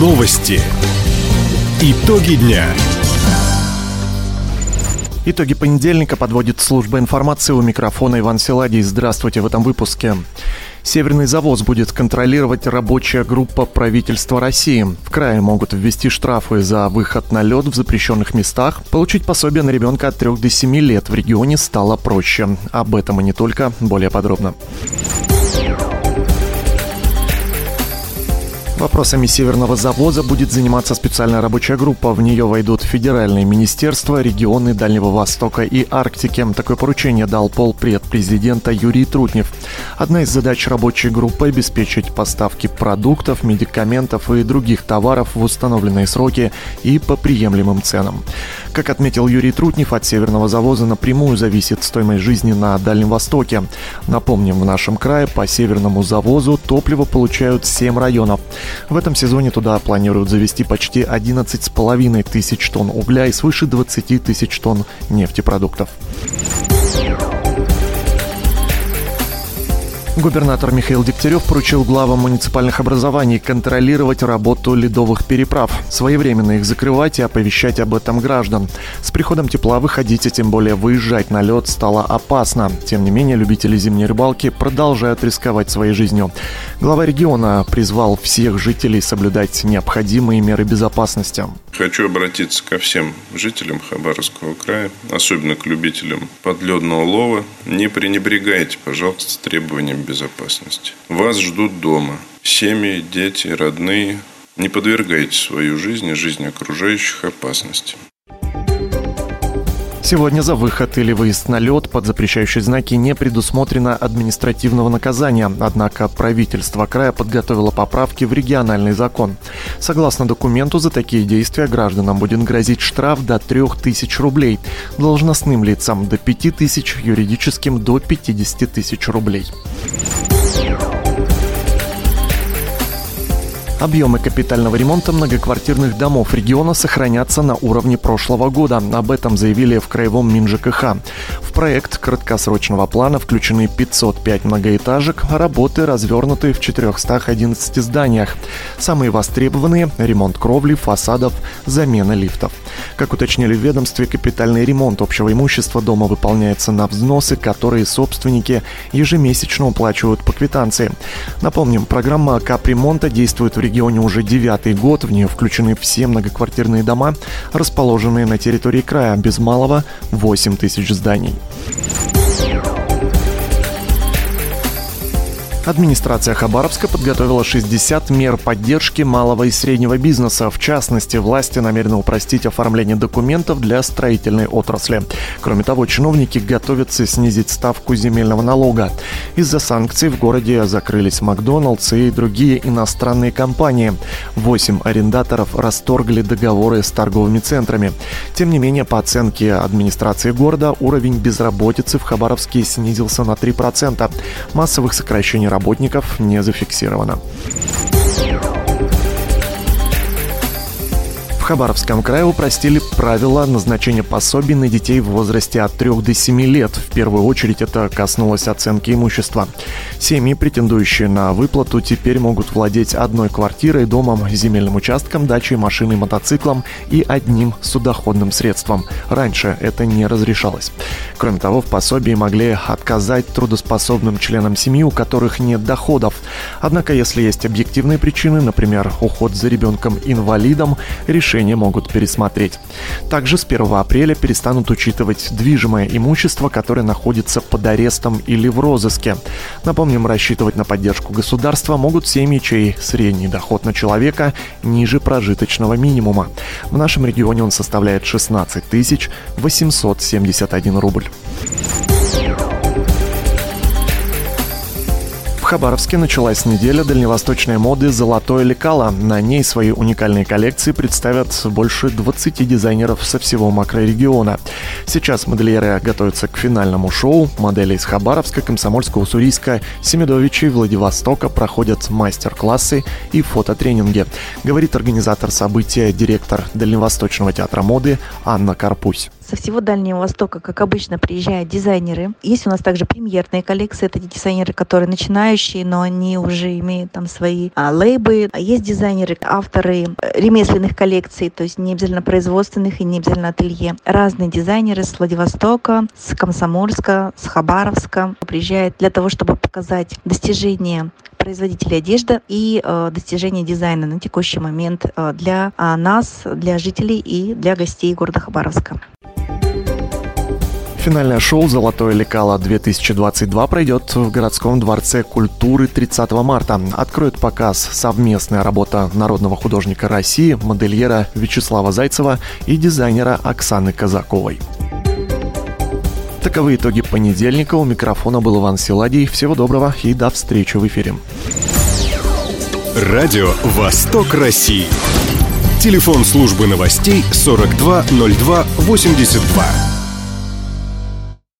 Новости. Итоги дня. Итоги понедельника подводит служба информации у микрофона Иван Силадий. Здравствуйте в этом выпуске. Северный завоз будет контролировать рабочая группа правительства России. В крае могут ввести штрафы за выход на лед в запрещенных местах. Получить пособие на ребенка от 3 до 7 лет в регионе стало проще. Об этом и не только. Более подробно. Вопросами Северного завоза будет заниматься специальная рабочая группа. В нее войдут федеральные министерства, регионы Дальнего Востока и Арктики. Такое поручение дал полпред президента Юрий Трутнев. Одна из задач рабочей группы – обеспечить поставки продуктов, медикаментов и других товаров в установленные сроки и по приемлемым ценам. Как отметил Юрий Трутнев, от Северного завоза напрямую зависит стоимость жизни на Дальнем Востоке. Напомним, в нашем крае по Северному завозу топливо получают 7 районов. В этом сезоне туда планируют завести почти 11,5 тысяч тонн угля и свыше 20 тысяч тонн нефтепродуктов. Губернатор Михаил Дегтярев поручил главам муниципальных образований контролировать работу ледовых переправ, своевременно их закрывать и оповещать об этом граждан. С приходом тепла выходить и тем более выезжать на лед стало опасно. Тем не менее, любители зимней рыбалки продолжают рисковать своей жизнью. Глава региона призвал всех жителей соблюдать необходимые меры безопасности. Хочу обратиться ко всем жителям Хабаровского края, особенно к любителям подледного лова. Не пренебрегайте, пожалуйста, требованиями безопасности. Вас ждут дома. Семьи, дети, родные. Не подвергайте свою жизнь и жизнь окружающих опасности. Сегодня за выход или выезд на лед под запрещающие знаки не предусмотрено административного наказания, однако правительство края подготовило поправки в региональный закон. Согласно документу, за такие действия гражданам будет грозить штраф до 3000 рублей, должностным лицам до 5000, юридическим до 50 тысяч рублей. Объемы капитального ремонта многоквартирных домов региона сохранятся на уровне прошлого года. Об этом заявили в Краевом МинЖКХ. В проект краткосрочного плана включены 505 многоэтажек, работы развернуты в 411 зданиях. Самые востребованные – ремонт кровли, фасадов, замена лифтов. Как уточнили в ведомстве, капитальный ремонт общего имущества дома выполняется на взносы, которые собственники ежемесячно уплачивают по квитанции. Напомним, программа капремонта действует в регионе уже девятый год. В нее включены все многоквартирные дома, расположенные на территории края, без малого 8 тысяч зданий. Администрация Хабаровска подготовила 60 мер поддержки малого и среднего бизнеса. В частности, власти намерены упростить оформление документов для строительной отрасли. Кроме того, чиновники готовятся снизить ставку земельного налога. Из-за санкций в городе закрылись Макдоналдс и другие иностранные компании. Восемь арендаторов расторгли договоры с торговыми центрами. Тем не менее, по оценке администрации города, уровень безработицы в Хабаровске снизился на 3%. Массовых сокращений работников не зафиксировано. Хабаровском крае упростили правила назначения пособий на детей в возрасте от 3 до 7 лет. В первую очередь это коснулось оценки имущества. Семьи, претендующие на выплату, теперь могут владеть одной квартирой, домом, земельным участком, дачей, машиной, мотоциклом и одним судоходным средством. Раньше это не разрешалось. Кроме того, в пособии могли отказать трудоспособным членам семьи, у которых нет доходов. Однако, если есть объективные причины, например, уход за ребенком-инвалидом, решение решение могут пересмотреть. Также с 1 апреля перестанут учитывать движимое имущество, которое находится под арестом или в розыске. Напомним, рассчитывать на поддержку государства могут семьи, чей средний доход на человека ниже прожиточного минимума. В нашем регионе он составляет 16 871 рубль. Хабаровске началась неделя дальневосточной моды «Золотое лекало». На ней свои уникальные коллекции представят больше 20 дизайнеров со всего макрорегиона. Сейчас модельеры готовятся к финальному шоу. Модели из Хабаровска, Комсомольска, Уссурийска, Семидовича и Владивостока проходят мастер-классы и фототренинги, говорит организатор события, директор Дальневосточного театра моды Анна Карпусь. Со всего Дальнего Востока, как обычно, приезжают дизайнеры. Есть у нас также премьерные коллекции. Это дизайнеры, которые начинающие, но они уже имеют там свои а, лейбы. Есть дизайнеры, авторы ремесленных коллекций, то есть не обязательно производственных и не обязательно ателье. Разные дизайнеры с Владивостока, с Комсомольска, с Хабаровска приезжают для того, чтобы показать достижения производителей одежды и э, достижения дизайна на текущий момент э, для э, нас, для жителей и для гостей города Хабаровска. Финальное шоу «Золотое лекало-2022» пройдет в городском дворце культуры 30 марта. Откроет показ совместная работа народного художника России, модельера Вячеслава Зайцева и дизайнера Оксаны Казаковой. Таковы итоги понедельника. У микрофона был Иван Силадий. Всего доброго и до встречи в эфире. Радио «Восток России». Телефон службы новостей 420282.